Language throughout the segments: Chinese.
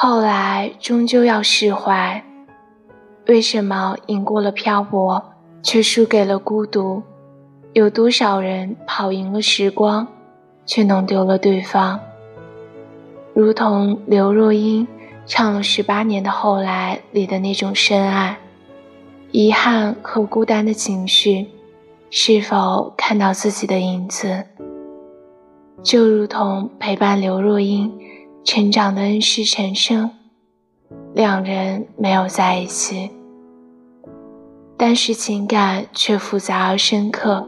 后来终究要释怀。为什么赢过了漂泊，却输给了孤独？有多少人跑赢了时光，却弄丢了对方？如同刘若英唱了十八年的《后来》里的那种深爱，遗憾和孤单的情绪，是否看到自己的影子？就如同陪伴刘若英成长的恩师陈升，两人没有在一起，但是情感却复杂而深刻，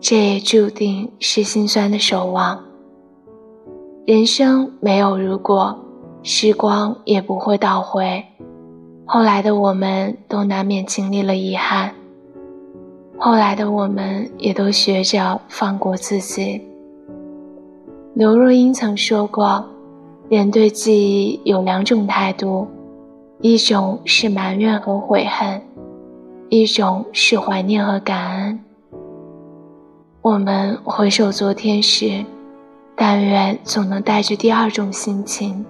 这也注定是心酸的守望。人生没有如果，时光也不会倒回，后来的我们都难免经历了遗憾，后来的我们也都学着放过自己。刘若英曾说过：“人对记忆有两种态度，一种是埋怨和悔恨，一种是怀念和感恩。”我们回首昨天时，但愿总能带着第二种心情。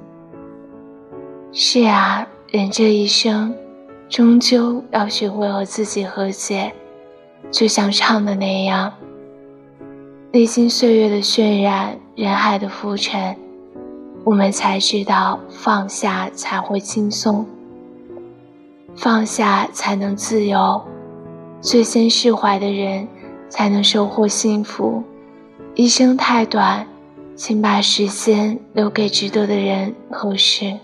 是啊，人这一生，终究要学会和自己和解，就像唱的那样。历经岁月的渲染，人海的浮沉，我们才知道放下才会轻松，放下才能自由。最先释怀的人，才能收获幸福。一生太短，请把时间留给值得的人和事。